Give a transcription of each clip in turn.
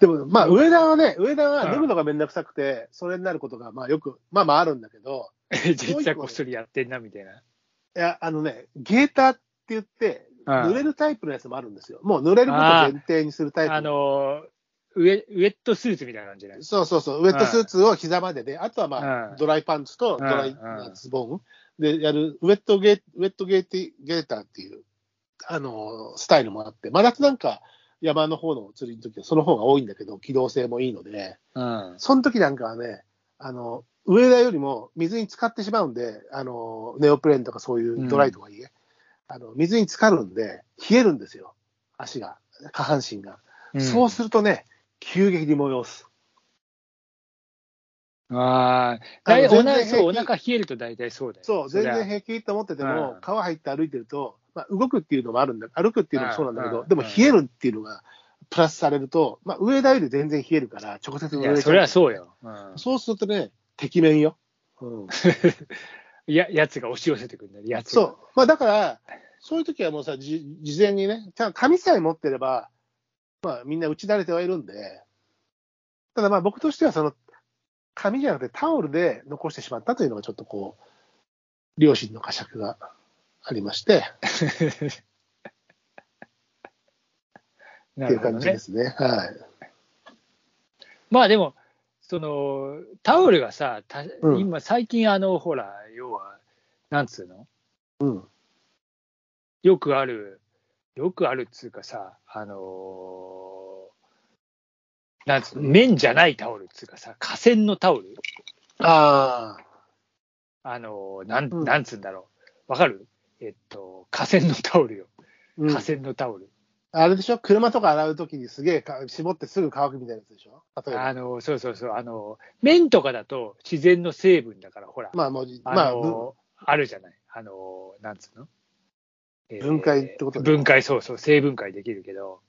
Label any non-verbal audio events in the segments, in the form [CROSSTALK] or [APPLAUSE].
でも、まあ、上田はね、上田は脱ぐのがめんどくさくて、それになることが、まあ、よく、まあまああるんだけど、[LAUGHS] 実はこっそりやってんな、みたいな。いや、あのね、ゲーターって言って、うん。濡れるタイプのやつもあるんですよ。もう濡れることを前提にするタイプ。あの、ウェウェットスーツみたいな感じじゃないそうそうそう、ウェットスーツを膝までで、あとはまあ、うん。ドライパンツとドライうん。ズボンでやる、ウェットゲーウェットゲーティゲーターっていう、あの、スタイルもあって、真夏なんか山の方の釣りの時はその方が多いんだけど、機動性もいいので、うん。その時なんかはね、あの、上田よりも水に浸かってしまうんで、あの、ネオプレーンとかそういうドライとはいえ、あの、水に浸かるんで、冷えるんですよ。足が、下半身が。そうするとね、急激に催す。ああ、お腹冷えると大体そうだよ。そう、全然平気って思ってても、うん川入って歩いてると、まあ、動くっていうのもあるんだ、歩くっていうのもそうなんだけど、うんでも冷えるっていうのがプラスされると、まあ、上田より全然冷えるから、直接いや、上田それはそうよ。うんそうするとね、敵面よ。うん、い [LAUGHS] や、やつが押し寄せてくるんだよ、やつが。そう。まあ、だから、そういう時はもうさ、じ事前にね、ちゃん紙さえ持ってれば、まあ、みんな打ち慣れてはいるんで、ただまあ、僕としては、その、紙じゃなくてタオルで残してしまったというのが、ちょっとこう、両親の呵責がありまして、[LAUGHS] っていう感。じですね。はい。まあでも、その、タオルがさ、今、最近、あの、ほら、要は、なんつうの？うん。よくある、よくあるっつうかさ、あのーなんつうの、綿じゃないタオルっつうかさ、河川のタオル？ああのーなん、うんなんつうんだろう。わかる？えっと、河川のタオルよ。あ、うん。河川のタオル。あれでしょ？車とか洗うときにすげえか絞ってすぐ乾くみたいなやつでしょ？例えば。あの、そうそうそう、あの、綿とかだと自然の成分だから、ほら、まあもう、あまあ、の、あるじゃない。あの、なんつうの、えー分解ってことだよ分解、そうそう、成分解できるけど、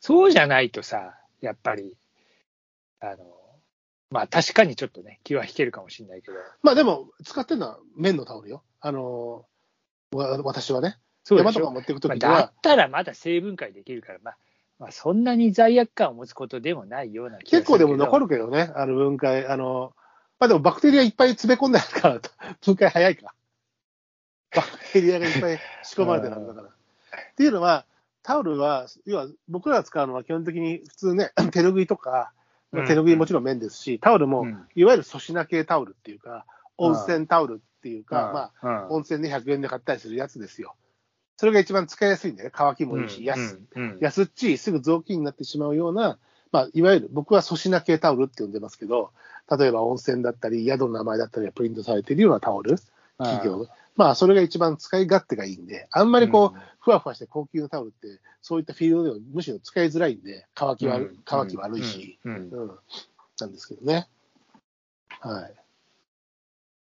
そうじゃないとさ、やっぱり、あの、まあ確かにちょっとね、気は引けるかもしれないけど、まあでも、使ってるのは綿のタオルよ。あのーわ私はね。そう山とか持っていくとまあ、きには、だったらまだ成分解できるから、まあ、まあ、そんなに罪悪感を持つことでもないような気が結構でも残るるけどね、あの分解、あの、まあでもバクテリアいっぱい詰め込んであるから、[LAUGHS] 分解早いか。バクテリアがいっぱい仕込まれてるんだから。[LAUGHS] っていうのは、タオルは、要は僕らが使うのは基本的に普通ね、[CLEARS THROAT] 手拭いとか、まあ手拭いもちろん綿ですし、タオルもうんいわゆる粗品系タオルけいうか、温泉タオルっていうか、まあ、あ温泉で100円で買ったりするやつですよ。それが一番使いやすいんだよね。乾きもいいし、安安っちい、すぐ雑巾になってしまうような、まあ、いわゆる僕は粗品系タオルって呼んでますけど、例えば温泉だったり、宿の名前だったりがプリントされているようなタオル、企業。の。まあ、それが一番使い勝手がいいんで、あんまりこう、うん。ふわふわして高級なタオルって、そういったフィールドではむしろ使いづらいんで、乾き悪乾き悪いし、うん。うん。うん、なんですけどね。はい。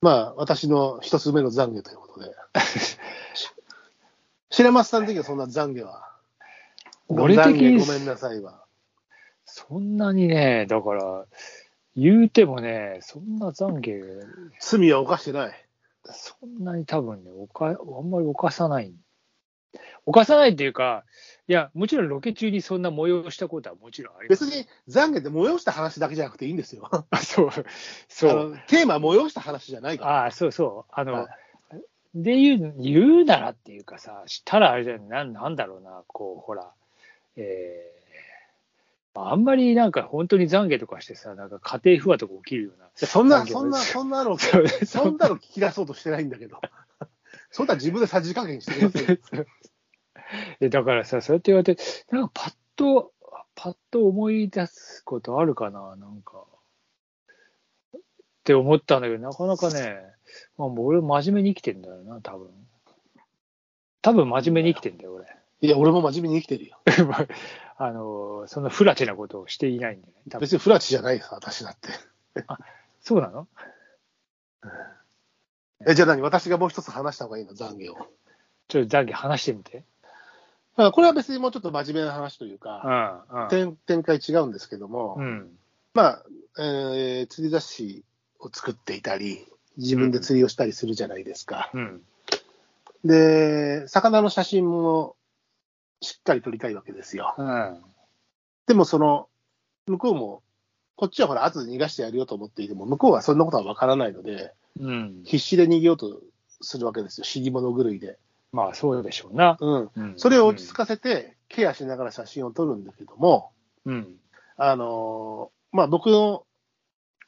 まあ、私の一つ目の懺悔ということで。[LAUGHS] 白松さん的にはそんな懺悔は？俺的にごめんなさいは。そんなにね、だから、言うてもね、そんな懺悔、罪は犯してない。そんなに多分ね、おかあんまり犯さない。犯さないっていうか、いや、もちろんロケ中にそんな催したことはもちろんあります。別に懺悔って催した話だけじゃなくていいんですよ。あそう、そあう。のテーマは催した話じゃないから。ああ、そうそう。あの、はいで言う、言うならっていうかさ、したらあれじゃん、なんなんだろうな、こう、ほら、えー、あんまりなんか本当に懺悔とかしてさ、なんか家庭不和とか起きるような。そんな、そんな、そんなの、そんなの聞き出そうとしてないんだけど。[LAUGHS] そんな自分でさじ加減してください。[LAUGHS] えだからさ、そうやって言われて、なんかパッと、パッと思い出すことあるかな、なんか。って思ったんだけど、なかなかね、まあ、もう俺真面目に生きてんだよな、多分。多分真面目に生きてんだよ、俺。いや、俺も真面目に生きてるよ。[LAUGHS] あの、そのフラチなことをしていないんでね。多分別にフラチじゃないさ、私だって。そうなの？え、じゃあ何？私がもう一つ話した方がいいの？懺悔を。ちょっと懺悔話してみて。まあこれは別にもうちょっと真面目な話といううか、ん、うん。展展開違うんですけども、うん。まあ、えー釣り雑誌を作っていたり、自分で釣りをしたりするじゃないですか。うん。で、魚の写真もしっかり撮りたいわけですよ。うん。でもその向こうも、こっちはほら、後で逃がしてやるよと思っていても、向こうはそんなことは分からないので、うん。必死で逃げようとするわけですよ、死に物狂いで。まあ、そうでしょうな。うん。うんそれを落ち着かせて、ケアしながら写真を撮るんだけども、うん。あのーまあ、僕の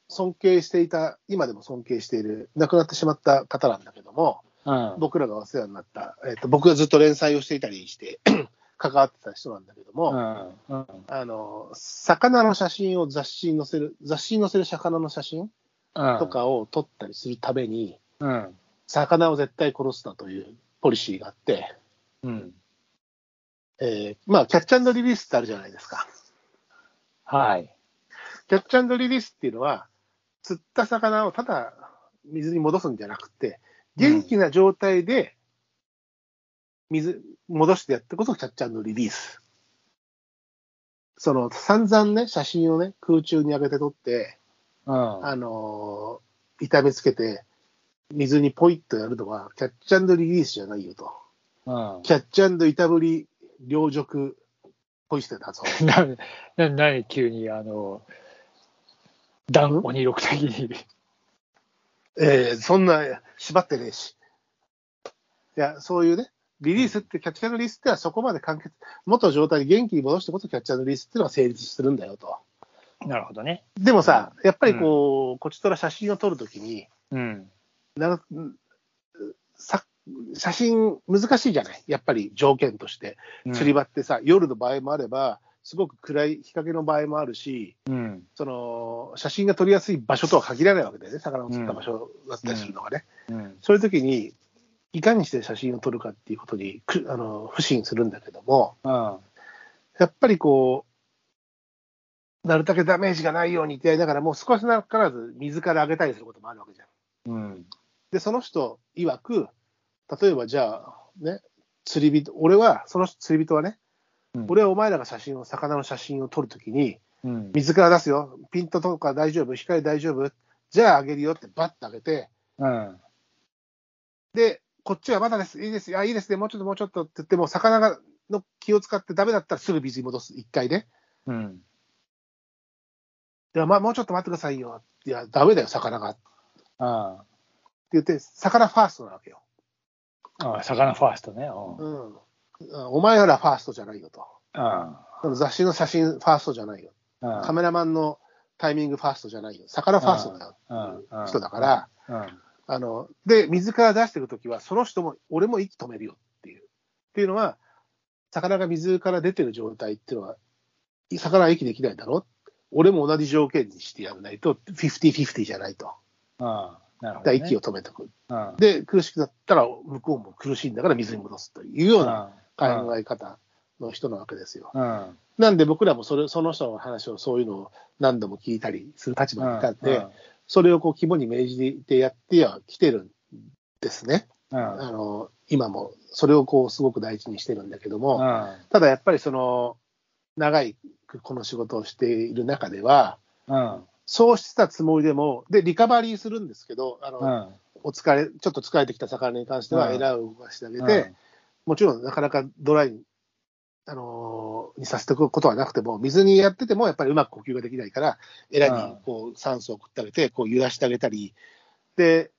尊敬していた、今でも尊敬している、亡くなってしまった方なんだけども、うん。僕らがお世話になった、えっと僕がずっと連載をしていたりして、[CLEARS THROAT] 関わってた人なんだけども、うん。うん。あの、魚の写真を雑誌に載せる、雑誌に載せる魚の写真とかを撮ったりするために、うん。魚を絶対殺すなというポリシーがあって、うん。えーまあ、キャッチリリースってあるじゃないですか。はい。キャッチリリースっていうのは、釣った魚をただ水に戻すんじゃなくて、元気な状態で水、戻してやってこそキャッチリリース。その、散々ね、写真をね、空中に上げて撮って、うん。あのー痛めつけて、水にポイッとやるのは、キャッチャンリリースじゃないよと。うん。キャッチャンいたぶり、両辱、ポイ捨てだぞ。[LAUGHS] な、な、なに急に、あの、断鬼六的に。[LAUGHS] えーそんな、縛ってねえし。いや、そういうね、リリースって、キャッチャーのリリースってのはそこまで完結、元状態に元気に戻してこそキャッチャーのリリースっていうのは成立するんだよと。なるほどね。でもさ、やっぱりこう、こちとら写真を撮るときに、うん。なさ写真難しいじゃない？やっぱり条件として。釣り場ってさ、夜の場合もあれば、すごく暗い日陰の場合もあるし、うん。その写真が撮りやすい場所とは限らないわけだよね、魚を釣った場所だったりするのがね。うん。そういう時に、いかにして写真を撮るかっていうことにくあの不信するんだけども、うん。やっぱりこう、なるだけダメージがないようにってやりながら、もう少しなからず水から上げたりすることもあるわけじゃん。うん。で、その人曰く、例えばじゃあ、ね、釣り人、俺は、その釣り人はね、俺はお前らが写真を、魚の写真を撮るときに、うん。水から出すよ、ピントとか大丈夫、光大丈夫、じゃああげるよってバッと上げて、うん。で、こっちはまだです、いいです、あいいですね、もうちょっともうちょっとって言っても、魚がの気を使ってダメだったらすぐ水に戻す、一回ね。うん。いや、まあ、もうちょっと待ってくださいよ。いや、ダメだよ、魚が。ってあ言って、魚ファーストなわけよ。あ、魚ファーストね。うん。お前らファーストじゃないよと。あその雑誌の写真ファーストじゃないよ。あ。カメラマンのタイミングファーストじゃないよ。魚ファーストだよう人だから、うん。あの、で、水から出してるときは、その人も、俺も息止めるよっていう。っていうのは、魚が水から出てる状態っていうのは、魚は息できないだろ俺も同じ条件にしてやらないと、50-50じゃないと。ああ。なるほだからど、ね。息を止めておく。うん。で、苦しくなったら、向こうも苦しいんだから水に戻すというような考え方の人なわけですよ。うん。なんで僕らもそれその人の話を、そういうのを何度も聞いたりする立場にいたんで、それをこう肝に銘じてやってはきてるんですね。うん。あの今もそれをこうすごく大事にしてるんだけども、うん。ただやっぱりその長いこの仕事をしている中では、うん。そうしてたつもりでも、で、リカバリーするんですけど、あのうん。お疲れ、ちょっと疲れてきた魚に関しては、うんエラを動かしてあげて、もちろんなかなかドライに,、あのーにさせておくことはなくても、水にやっててもやっぱりうまく呼吸ができないから、エラにこう酸素を送ってあげて、こう揺らしてあげたり、で、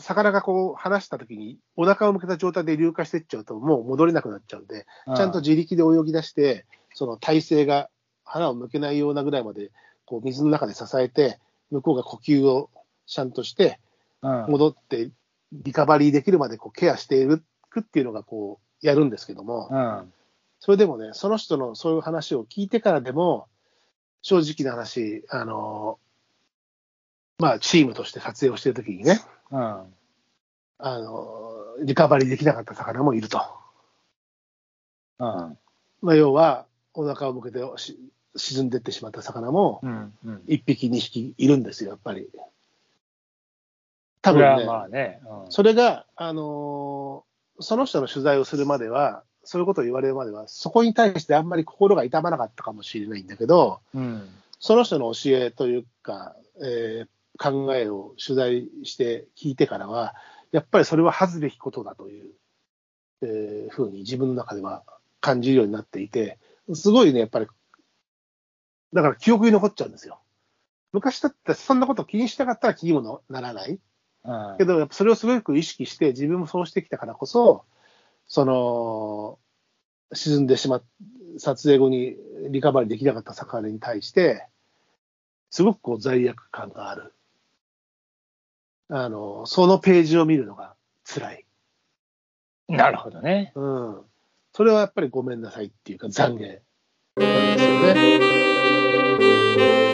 魚がこう離したときに、お腹を向けた状態で硫化していっちゃうと、もう戻れなくなっちゃうんで、うん。ちゃんと自力で泳ぎ出して、その体勢が腹を向けないようなぐらいまで、こう水の中で支えて、向こうが呼吸をちゃんとして、うん。戻ってリカバリーできるまでこうケアしているっていうのがこうやるんですけども、うん。それでもね、その人のそういう話を聞いてからでも、正直な話、あのまあ、チームとして撮影をしているときにね、うん。あのリカバリーできなかった魚もいると。うん。まあ、要は、お腹を向けてし沈んでいってしまった魚も、うん。うん。1匹、2匹いるんですよ、やっぱり。多分ね、まあね。うんそれが、あのーその人の取材をするまでは、そういうことを言われるまでは、そこに対してあんまり心が痛まなかったかもしれないんだけど、うん。その人の教えというか、えー考えを取材して聞いてからは、やっぱりそれは恥ずべきことだという、えーふうに自分の中では感じるようになっていて、すごいね、やっぱりだから記憶に残っちゃうんですよ。昔だってそんなこと気にしなかったら気にもならない。うんけど、やっぱそれをすごく意識して、自分もそうしてきたからこそ、その、沈んでしまっ撮影後にリカバリーできなかった魚に対して、すごくこう罪悪感がある。あの、そのページを見るのが辛い。なるほどね。うん。それはやっぱりごめんなさいっていうか懺悔なんですよね。Música